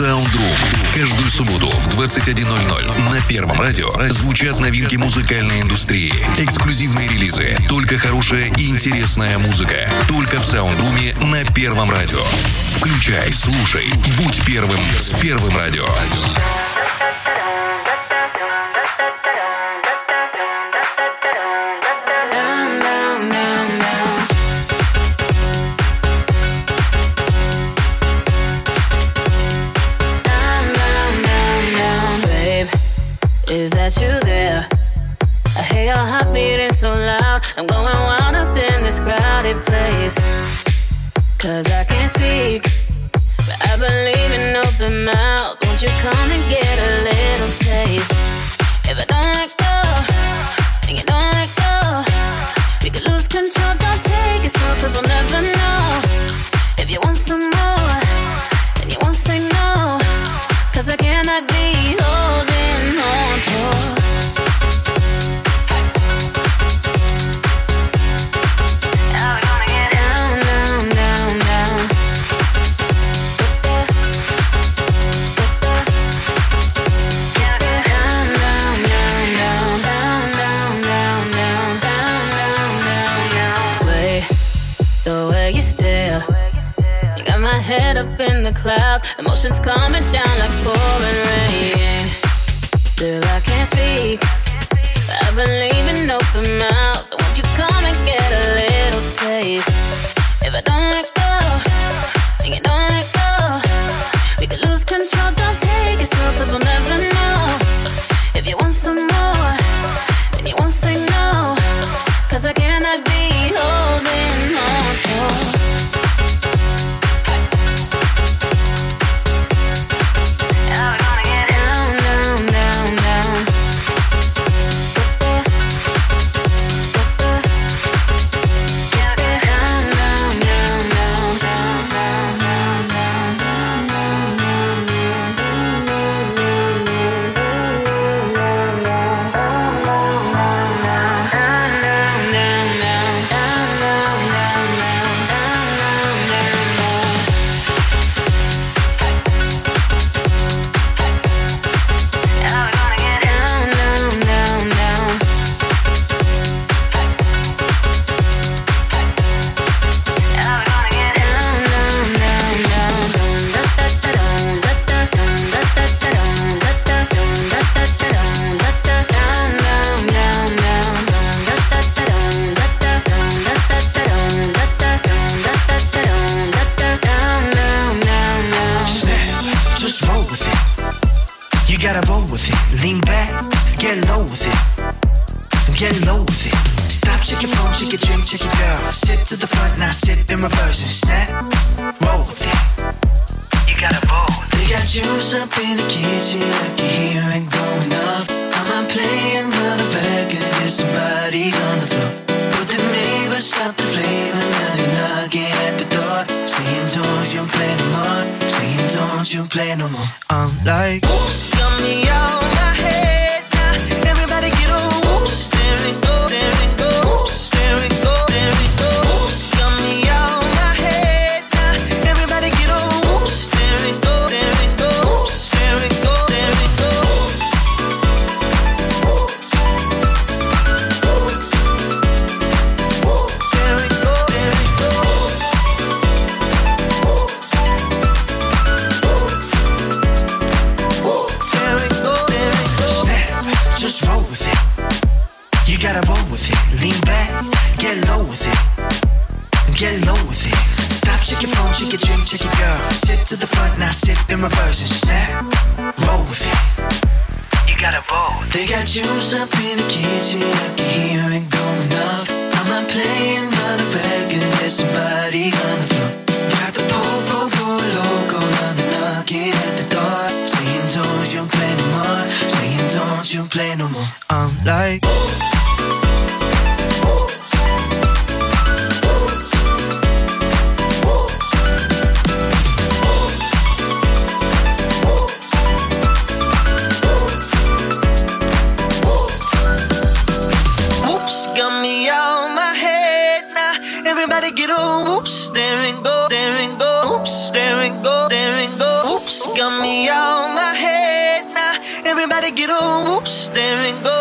Soundroom. Каждую субботу в 21.00 на Первом радио звучат новинки музыкальной индустрии. Эксклюзивные релизы. Только хорошая и интересная музыка. Только в Soundroom на Первом радио. Включай, слушай, будь первым с Первым радио. Cause I can't speak, but I believe in open mouths. Won't you come and get a little taste? If I don't let go, and you don't let go, we could lose control. emotions coming down like pouring rain. Till I parties on the floor. But the neighbors stop the flavor. Now they're knocking at the door. Saying, don't you play no more. Saying, don't you play no more. I'm like, oops, got me out. gotta get over staring, go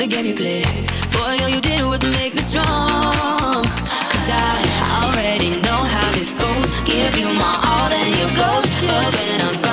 the game you play. Boy, all you did was make me strong. Cause I already know how this goes. Give you my all, then you ghost But when I'm gone.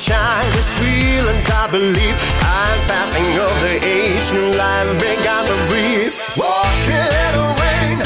shine is real and I believe I'm passing of the age, new life begun to breathe. Walking in the rain,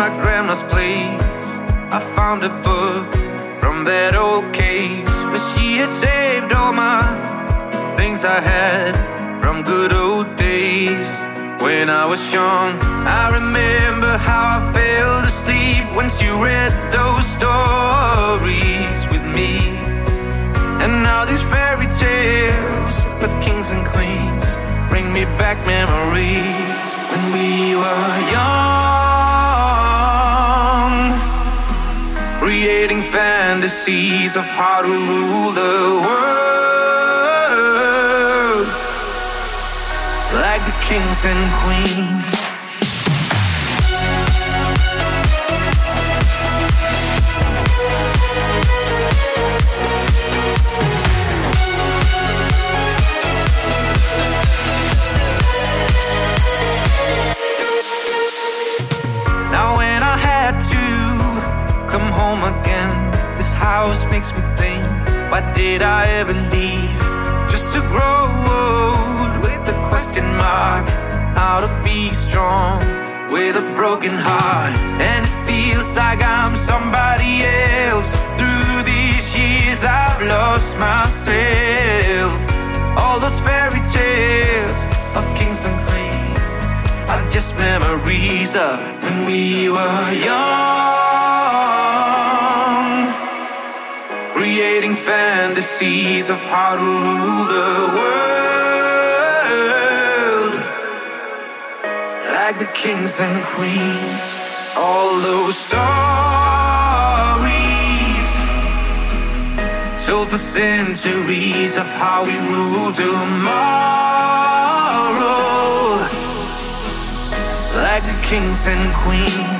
my grandma's place, I found a book from that old case where she had saved all my things I had from good old days. When I was young, I remember how I fell asleep once you read those stories with me. And now these fairy tales with kings and queens bring me back memories when we were young. creating fantasies of how to rule the world like the kings and queens. house makes me think, why did I ever leave? Just to grow old with a question mark. How to be strong with a broken heart. And it feels like I'm somebody else. Through these years, I've lost myself. All those fairy tales of kings and queens are just memories of when we were young. fantasies of how to rule the world. Like the kings and queens, all those stories told for centuries of how we rule tomorrow. Like the kings and queens.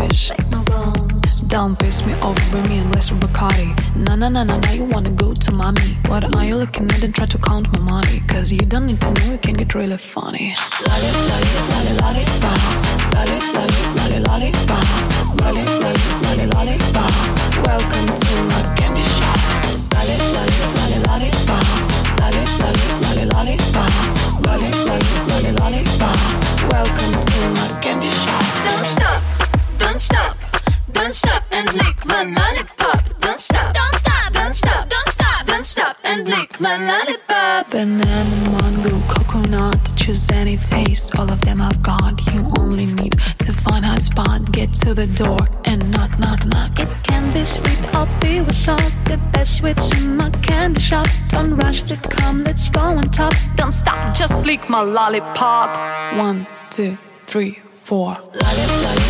Swish, swish, like my bones. Don't piss me off, bring me a glass of Bacardi. Na na na na na, you wanna go to mommy. What are you looking at and try to count my money? Cause you don't need to know, it can get really funny. Lolly, lolly, lolly, lolly, bop. Lolly, lolly, lolly, lolly, bop. Lolly, lolly, lolly, lolly, bop. Welcome to my candy shop. Lolly, lolly, lolly, lolly, bop. Lolly, lolly, lolly, lolly, bop. Lolly, lolly, lolly, lolly, bop. Welcome to my candy shop. Don't stop, don't stop, don't stop and lick my lollipop. Don't stop, don't stop, don't stop, don't stop, don't stop and lick my lollipop. Banana, mango, coconut, choose any taste. All of them I've got. You only need to find a spot. Get to the door and knock, knock, knock. It can be sweet or be with salt. The best sweets in my candy shop. Don't rush to come, let's go on top. Don't stop, just lick my lollipop. One, two, three, four. Lollipop.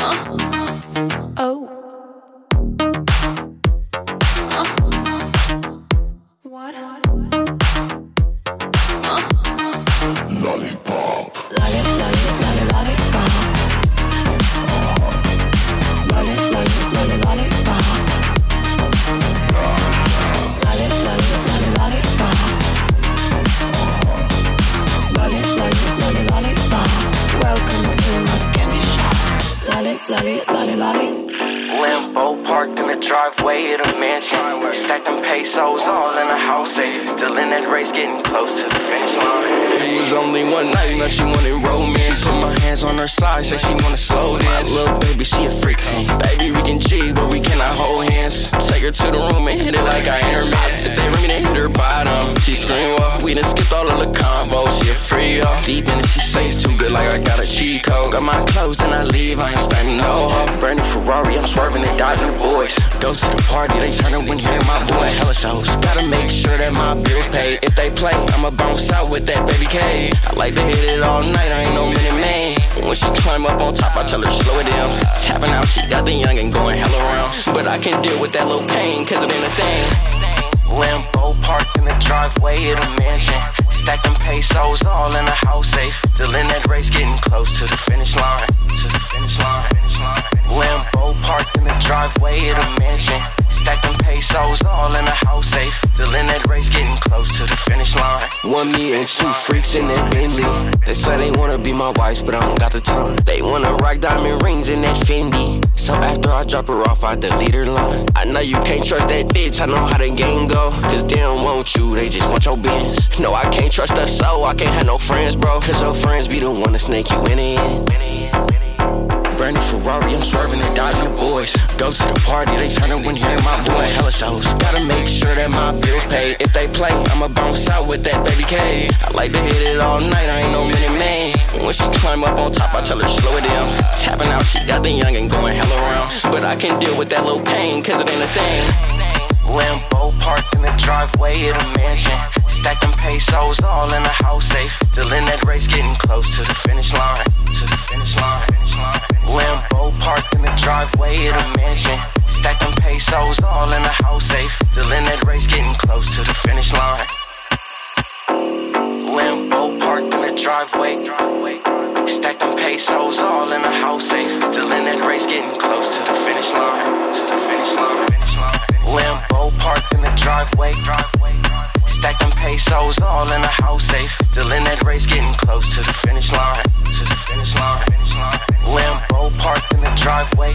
Oh. Lollipop. Getting close to the finish line. It was only one night, now she wanted her side, say she wanna slow dance. Little baby, she a freak too. Baby, we can G, but we cannot hold hands. Take her to the room and hit it like I ain't her man. Sit there, and hit her bottom. She scream, well, we done skipped all of the convo. She a free, yo. Deep in it, she say it's too good, like I got a cheat code. Got my clothes and I leave, I ain't spamming no hoe. Brand new Ferrari, I'm swerving and dodging the boys. Go to the party, they turn when hear my voice. Hella shows, gotta make sure that my bills paid. If they play, I'ma bounce out with that baby K. I like to hit it all night, I ain't no minute when she climb up on top, I tell her slow it down. Tapping out, she got the young and going hella rounds. But I can deal with that little pain, cause it ain't a thing. Lambo parked in the driveway of the mansion. Stacked them pesos all in the house safe. Still in that race, getting close to the finish line. To the finish line. Lambo parked in the driveway of the mansion. Stacked them pesos all in the house safe. Still in that race, getting close to the finish line. One me and two freaks in that Bentley. They say they wanna be my wife, but I don't got the time. They wanna rock diamond rings in that Fendi. So after I drop her off, I delete her line. I know you can't trust that bitch, I know how the game go. Cause they don't want you, they just want your bins. No, I can't trust a soul, I can't have no friends, bro. Cause your friends be the one to snake you in end. Brand new Ferrari, I'm swerving and dodging the boys. Go to the party, they turn up when hearing my voice. Hella shows, gotta make sure that my bills paid. If they play, I'ma bounce out with that baby K. I like to hit it all night, I ain't no minute man. When she climb up on top, I tell her slow it down. Tapping out, she got the young and going hella rounds. But I can deal with that little pain, cause it ain't a thing. Lambo parked in the driveway of the mansion. Stacked them pesos all in the house safe. Still in that race, getting close to the finish line. To the finish line. Lambo parked in the driveway of the mansion. Stacked them pesos all in the house safe. Still in that race, getting close to the finish line. Lambo parked in the driveway. Stacked them pesos all in the house safe. Still in that race, getting close to the finish line. To the finish line. Lambo parked in the driveway. Stacked them pesos all in the house safe. Still in that race, getting close to the finish line. To the finish line. Lambo parked in the driveway.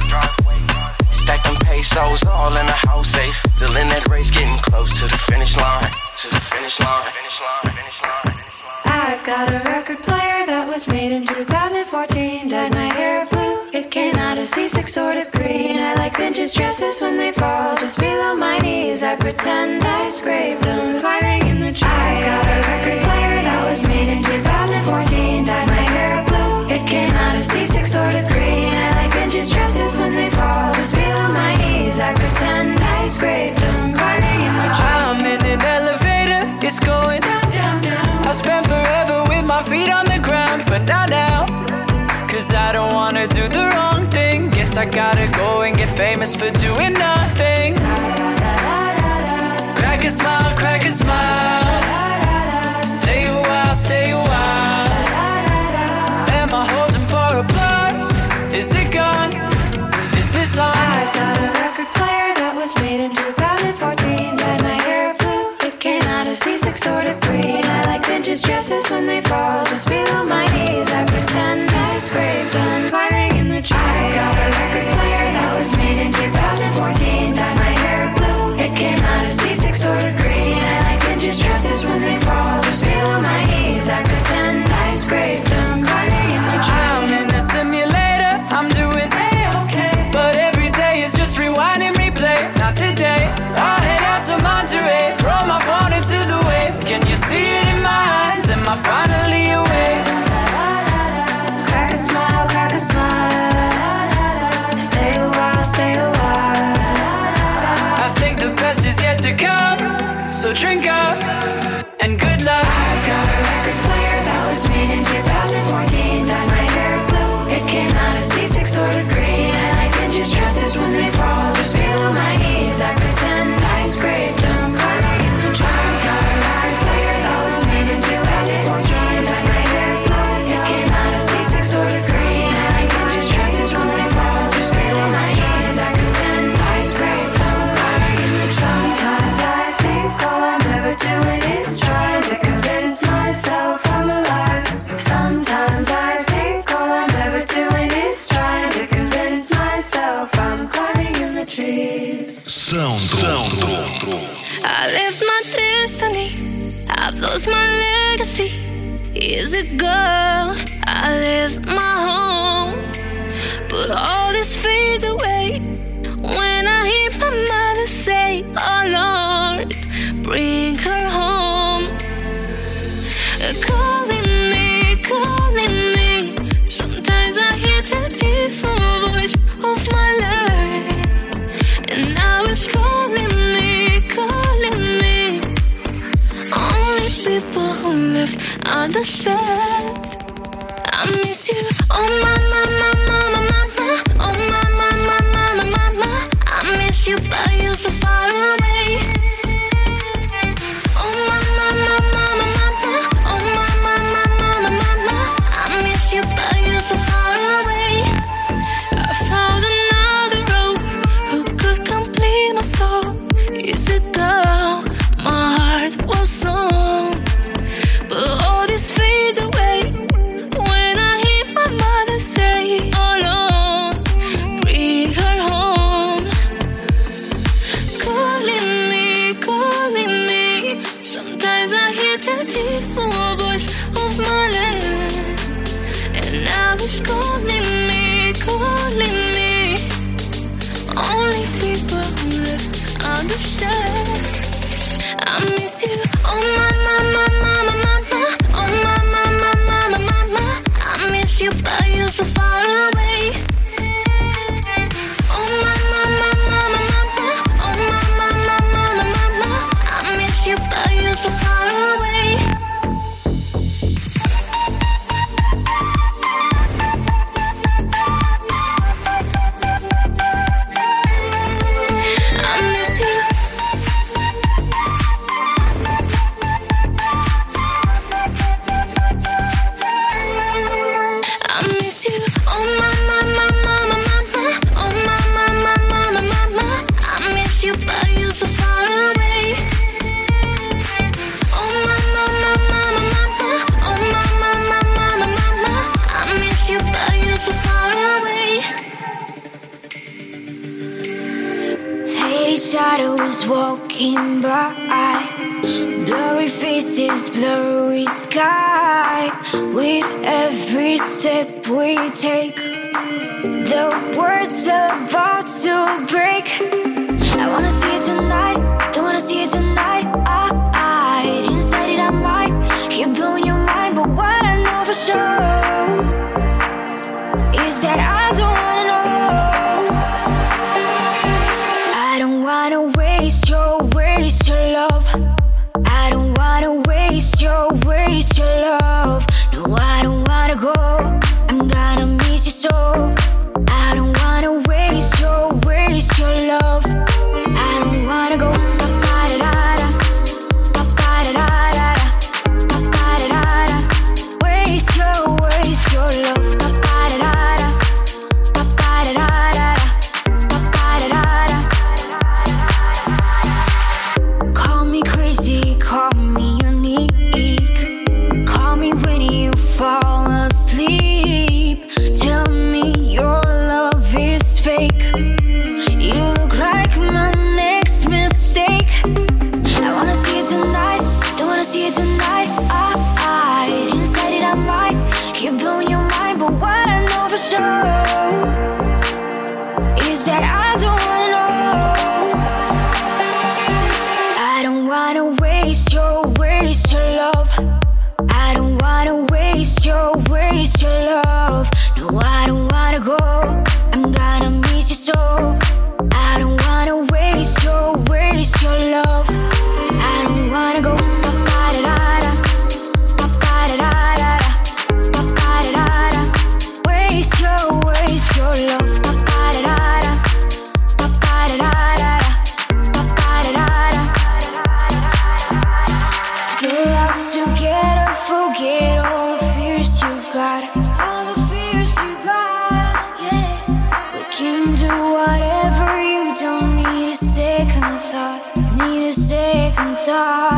Stacked them pesos all in the house safe. Still in that race, getting close to the finish line. To the finish line. I've got a record player that was made in 2014 dyed my. It came out of C6 sort of green. I like vintage dresses when they fall just below my knees. I pretend I scraped them climbing in the tree. I got a record player that was made in 2014 dyed my hair blue. It came out of C6 sort of green. I like vintage dresses when they fall just below my knees. I pretend I scraped them climbing in the tree. I'm in an elevator, it's going down, down, down. I spent forever with my feet on the ground, but now. I wanna do the wrong thing. Guess I gotta go and get famous for doing nothing. Crack a smile, crack a smile. Stay a while, stay a while. Am I holding for applause? Is it gone? Is this on? I've got a record player that was made in 2014. Dyed my hair blue. It came out of C6 sort of green. I like vintage dresses when they fall just below my knees. I pretend I scraped them climbing in the tree. I got a record player that was made in 2014. Dyed my hair blue. It came out of C6 sort green. And I like vintage dresses when they fall just below my knees. I pretend I scraped best is yet to come. So drink up and good luck. I've got a record player that was made in 2014. Dyed my hair blue. It came out of C6 sort of green. I like vintage dresses when they fall second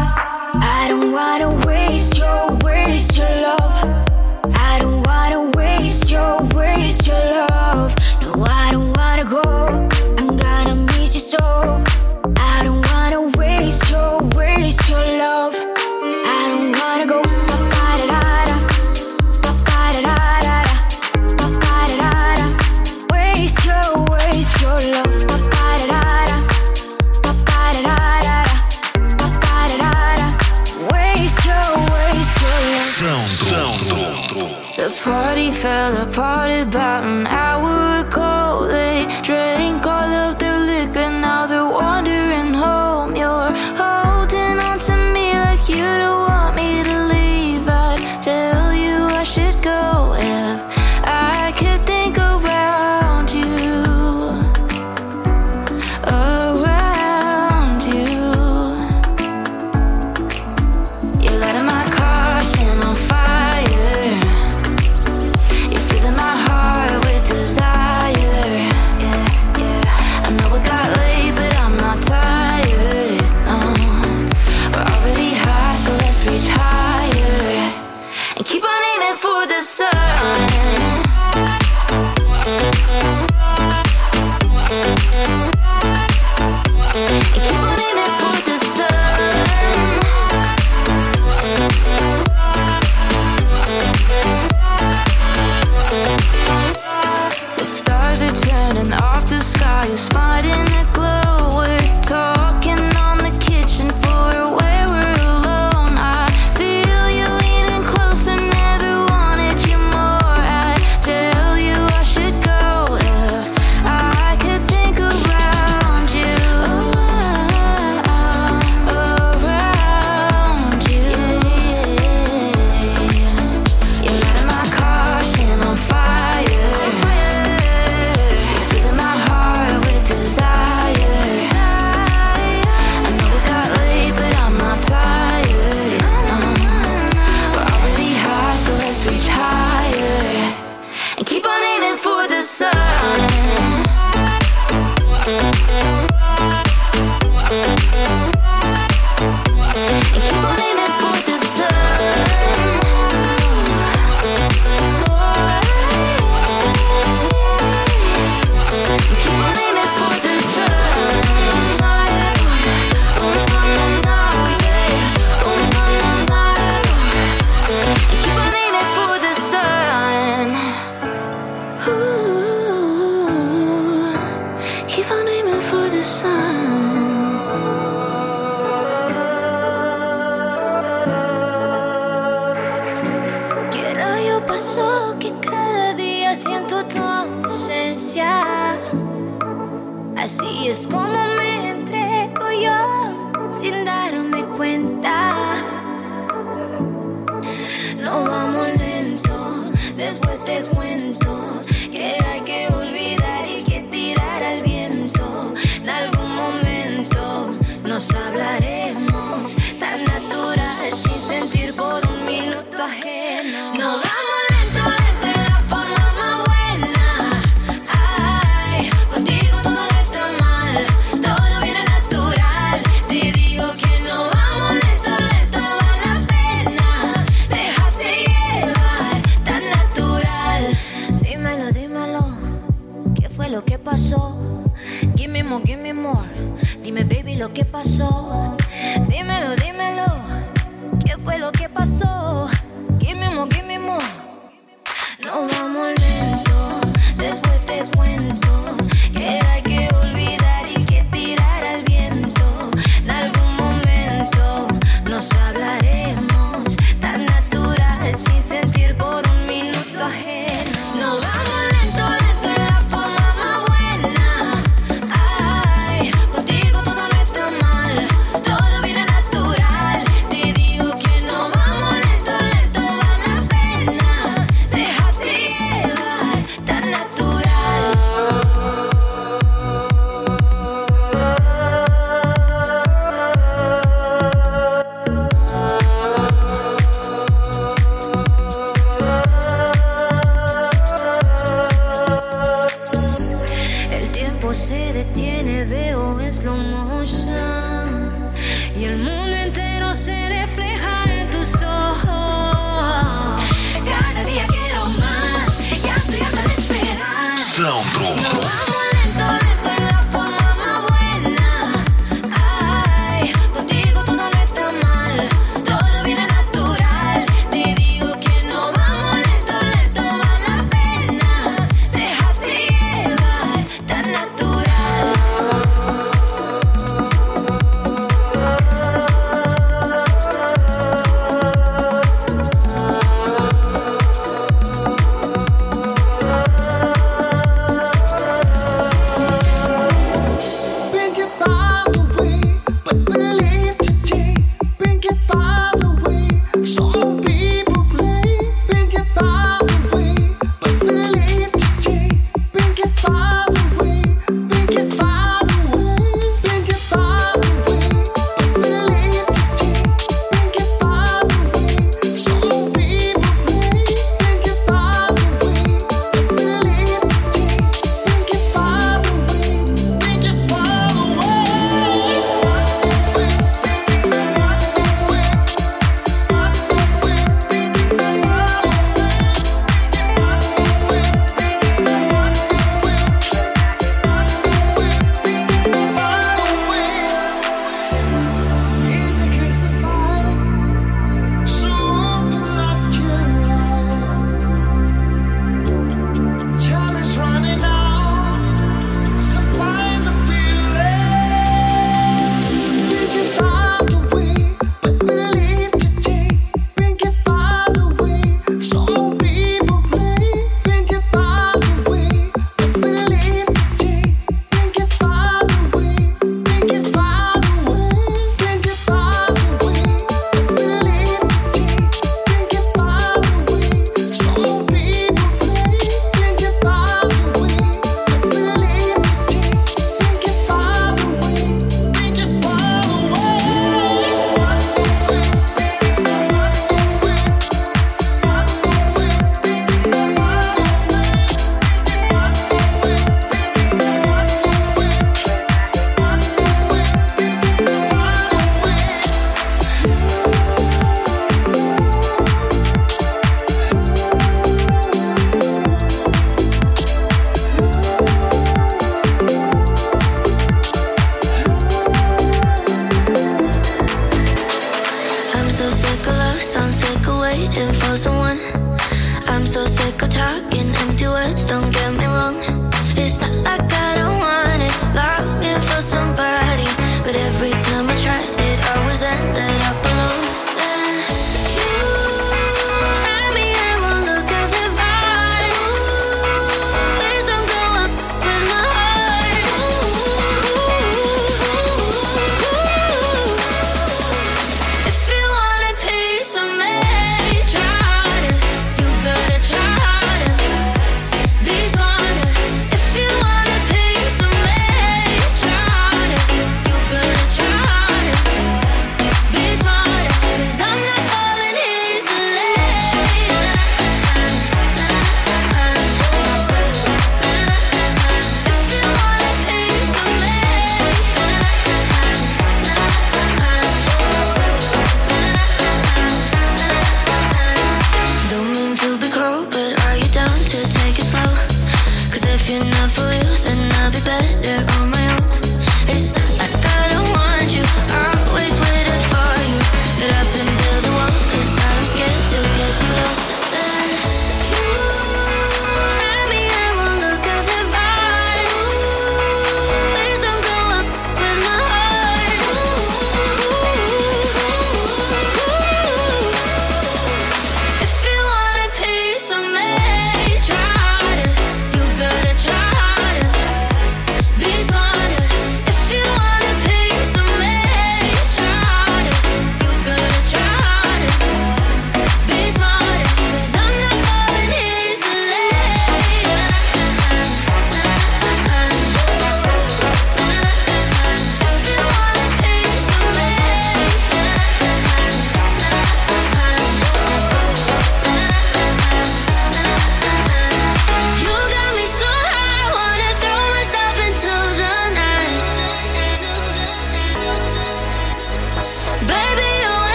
Malandro.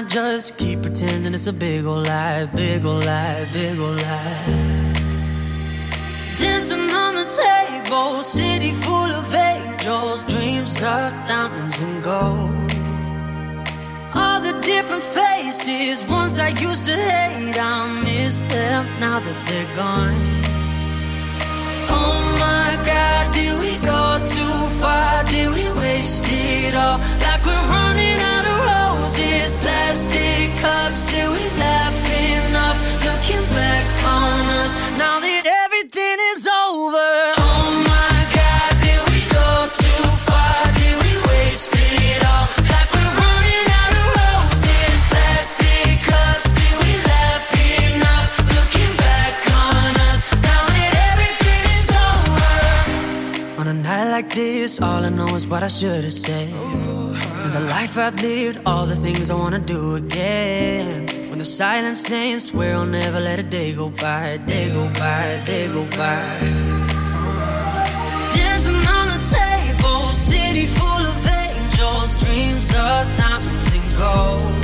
I just keep pretending it's a big old lie, big old lie, big old lie. Dancing on the table, city full of angels, dreams of diamonds and gold. All the different faces, ones I used to hate, I miss them now that they're gone. Oh my god, did we go too far? Did we waste it all? Roses, plastic cups. Did we laugh enough? Looking back on us now that everything is over. Oh my god, did we go too far? Did we waste it all? Like we're running out of roses, plastic cups. Did we laugh enough? Looking back on us now that everything is over. On a night like this, all I know is what I should have said. The life I've lived, all the things I wanna do again. When the silence ends, swear I'll never let a day go by, day go by, day go by. Dancing on the table, city full of angels, dreams of diamonds and gold.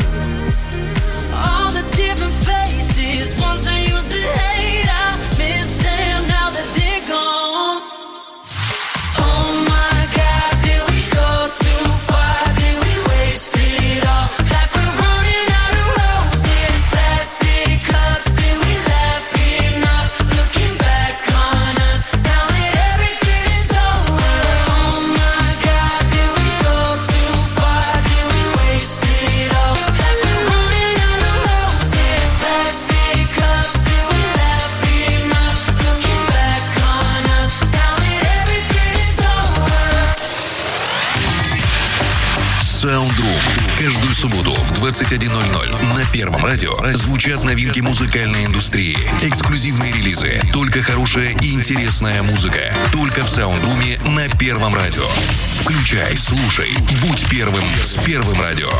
Субботу в 21.00 на Первом радио звучат новинки музыкальной индустрии. Эксклюзивные релизы. Только хорошая и интересная музыка. Только в Саундруме на Первом радио. Включай, слушай. Будь первым с Первым радио.